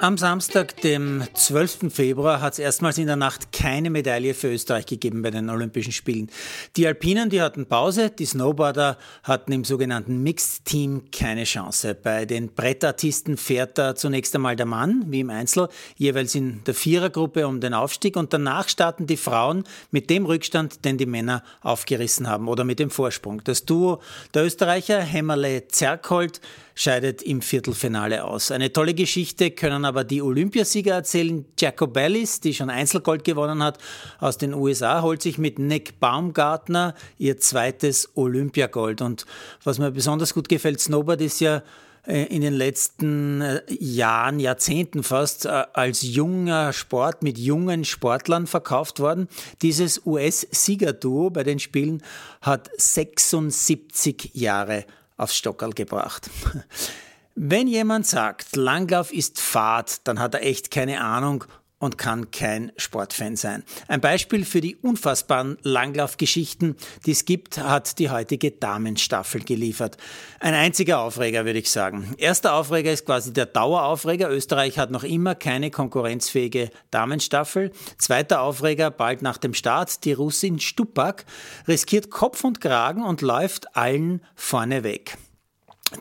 Am Samstag, dem 12. Februar, hat es erstmals in der Nacht keine Medaille für Österreich gegeben bei den Olympischen Spielen. Die Alpinen, die hatten Pause, die Snowboarder hatten im sogenannten Mixed Team keine Chance. Bei den Brettartisten fährt da zunächst einmal der Mann, wie im Einzel, jeweils in der Vierergruppe um den Aufstieg und danach starten die Frauen mit dem Rückstand, den die Männer aufgerissen haben oder mit dem Vorsprung. Das Duo der Österreicher Hämmerle-Zerkold scheidet im Viertelfinale aus. Eine tolle Geschichte können aber die Olympiasieger erzählen. Jacobellis, die schon Einzelgold gewonnen hat, aus den USA, holt sich mit Nick Baumgartner ihr zweites Olympiagold. Und was mir besonders gut gefällt, Snowboard ist ja äh, in den letzten äh, Jahren, Jahrzehnten fast äh, als junger Sport mit jungen Sportlern verkauft worden. Dieses US-Siegerduo bei den Spielen hat 76 Jahre aufs Stockerl gebracht. Wenn jemand sagt, Langlauf ist Fahrt, dann hat er echt keine Ahnung und kann kein Sportfan sein. Ein Beispiel für die unfassbaren Langlaufgeschichten, die es gibt, hat die heutige Damenstaffel geliefert. Ein einziger Aufreger, würde ich sagen. Erster Aufreger ist quasi der Daueraufreger. Österreich hat noch immer keine konkurrenzfähige Damenstaffel. Zweiter Aufreger, bald nach dem Start, die Russin Stupak riskiert Kopf und Kragen und läuft allen vorne weg.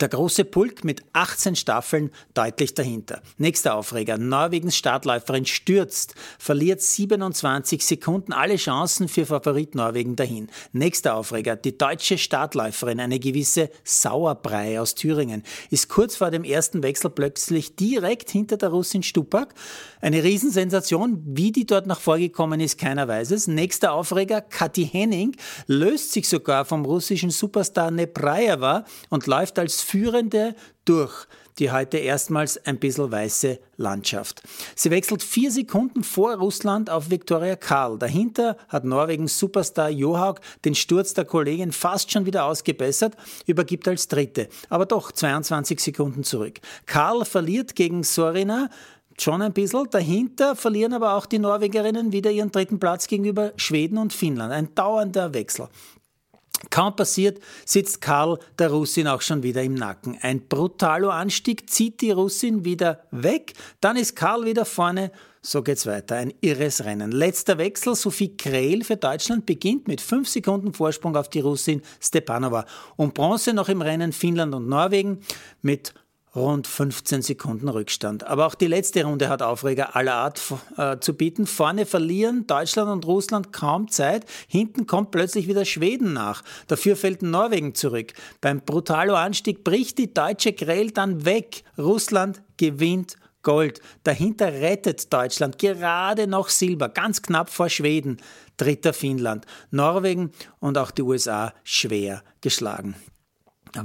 Der große Pulk mit 18 Staffeln deutlich dahinter. Nächster Aufreger. Norwegens Startläuferin stürzt, verliert 27 Sekunden alle Chancen für Favorit Norwegen dahin. Nächster Aufreger. Die deutsche Startläuferin, eine gewisse Sauerbrei aus Thüringen, ist kurz vor dem ersten Wechsel plötzlich direkt hinter der Russin Stupak. Eine Riesensensation. Wie die dort noch vorgekommen ist, keiner weiß es. Nächster Aufreger. Kathi Henning löst sich sogar vom russischen Superstar Nepraeva und läuft als Führende durch die heute erstmals ein bisschen weiße Landschaft. Sie wechselt vier Sekunden vor Russland auf Viktoria Karl. Dahinter hat Norwegens Superstar Johaug den Sturz der Kollegin fast schon wieder ausgebessert, übergibt als Dritte, aber doch 22 Sekunden zurück. Karl verliert gegen Sorina, schon ein bisschen. Dahinter verlieren aber auch die Norwegerinnen wieder ihren dritten Platz gegenüber Schweden und Finnland. Ein dauernder Wechsel. Kaum passiert, sitzt Karl der Russin auch schon wieder im Nacken. Ein brutaler Anstieg zieht die Russin wieder weg, dann ist Karl wieder vorne. So geht's weiter. Ein irres Rennen. Letzter Wechsel. Sophie Krehl für Deutschland beginnt mit fünf Sekunden Vorsprung auf die Russin Stepanova. Und Bronze noch im Rennen Finnland und Norwegen mit rund 15 Sekunden Rückstand. Aber auch die letzte Runde hat Aufreger aller Art äh, zu bieten. Vorne verlieren Deutschland und Russland kaum Zeit. Hinten kommt plötzlich wieder Schweden nach. Dafür fällt Norwegen zurück. Beim Brutalo-Anstieg bricht die deutsche Grell dann weg. Russland gewinnt Gold. Dahinter rettet Deutschland gerade noch Silber, ganz knapp vor Schweden. Dritter Finnland. Norwegen und auch die USA schwer geschlagen.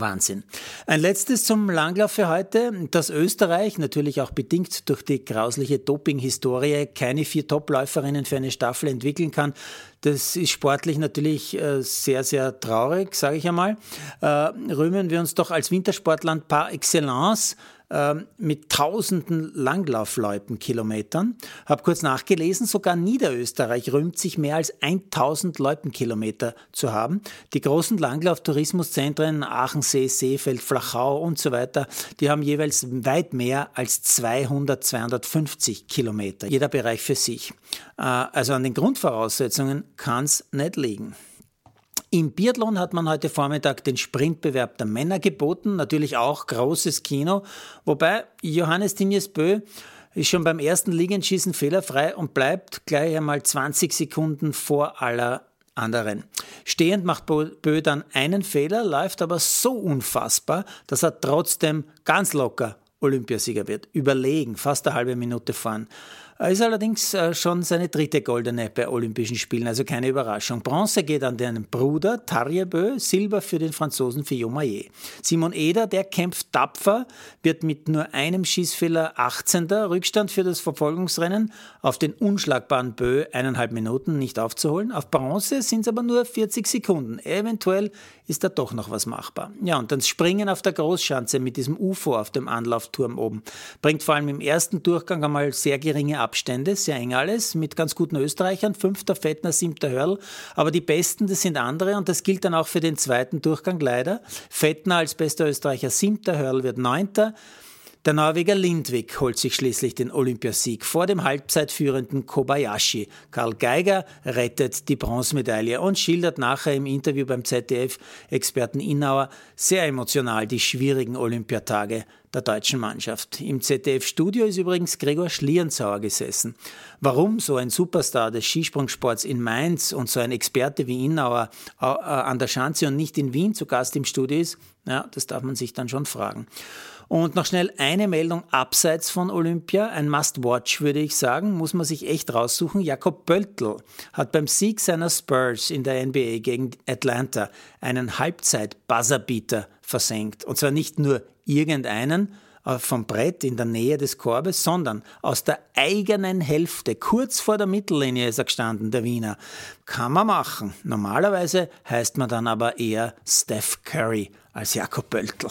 Wahnsinn. Ein letztes zum Langlauf für heute. Dass Österreich, natürlich auch bedingt durch die grausliche Doping-Historie, keine vier Topläuferinnen für eine Staffel entwickeln kann, das ist sportlich natürlich äh, sehr, sehr traurig, sage ich einmal. Äh, rühmen wir uns doch als Wintersportland par excellence ähm, mit tausenden Langlaufloipenkilometern. Habe kurz nachgelesen, sogar Niederösterreich rühmt sich mehr als 1000 Loipenkilometer zu haben. Die großen Langlauftourismuszentren Aachensee, Seefeld, Flachau und so weiter, die haben jeweils weit mehr als 200, 250 Kilometer. Jeder Bereich für sich. Äh, also an den Grundvoraussetzungen kann es nicht liegen. Im Biathlon hat man heute Vormittag den Sprintbewerb der Männer geboten, natürlich auch großes Kino, wobei Johannes Tinjes Bö ist schon beim ersten Liegenschießen fehlerfrei und bleibt gleich einmal 20 Sekunden vor aller anderen. Stehend macht Bö dann einen Fehler, läuft aber so unfassbar, dass er trotzdem ganz locker Olympiasieger wird. Überlegen, fast eine halbe Minute fahren. Er ist allerdings äh, schon seine dritte goldene bei Olympischen Spielen, also keine Überraschung. Bronze geht an den Bruder Tarjebö, Silber für den Franzosen Fillon Maillet. Simon Eder, der kämpft tapfer, wird mit nur einem Schießfehler 18. Rückstand für das Verfolgungsrennen auf den unschlagbaren Bö eineinhalb Minuten nicht aufzuholen. Auf Bronze sind es aber nur 40 Sekunden. Eventuell ist da doch noch was machbar. Ja, und dann Springen auf der Großschanze mit diesem UFO auf dem Anlaufturm oben. Bringt vor allem im ersten Durchgang einmal sehr geringe Abstände, sehr eng alles, mit ganz guten Österreichern, fünfter Fettner, siebter Hörl. Aber die Besten, das sind andere und das gilt dann auch für den zweiten Durchgang leider. Fettner als bester Österreicher siebter, Hörl wird neunter. Der Norweger Lindvik holt sich schließlich den Olympiasieg vor dem halbzeitführenden Kobayashi. Karl Geiger rettet die Bronzemedaille und schildert nachher im Interview beim ZDF-Experten Innauer sehr emotional die schwierigen Olympiatage der deutschen Mannschaft. Im ZDF-Studio ist übrigens Gregor Schlierenzauer gesessen. Warum so ein Superstar des Skisprungsports in Mainz und so ein Experte wie Innauer äh, an der Schanze und nicht in Wien zu Gast im Studio ist, ja, das darf man sich dann schon fragen. Und noch schnell eine Meldung abseits von Olympia, ein Must-Watch würde ich sagen, muss man sich echt raussuchen. Jakob Pöltl hat beim Sieg seiner Spurs in der NBA gegen Atlanta einen Halbzeit-Buzzerbeater versenkt. Und zwar nicht nur irgendeinen äh, vom Brett in der Nähe des Korbes, sondern aus der eigenen Hälfte, kurz vor der Mittellinie ist er gestanden, der Wiener. Kann man machen. Normalerweise heißt man dann aber eher Steph Curry als Jakob Pöltl.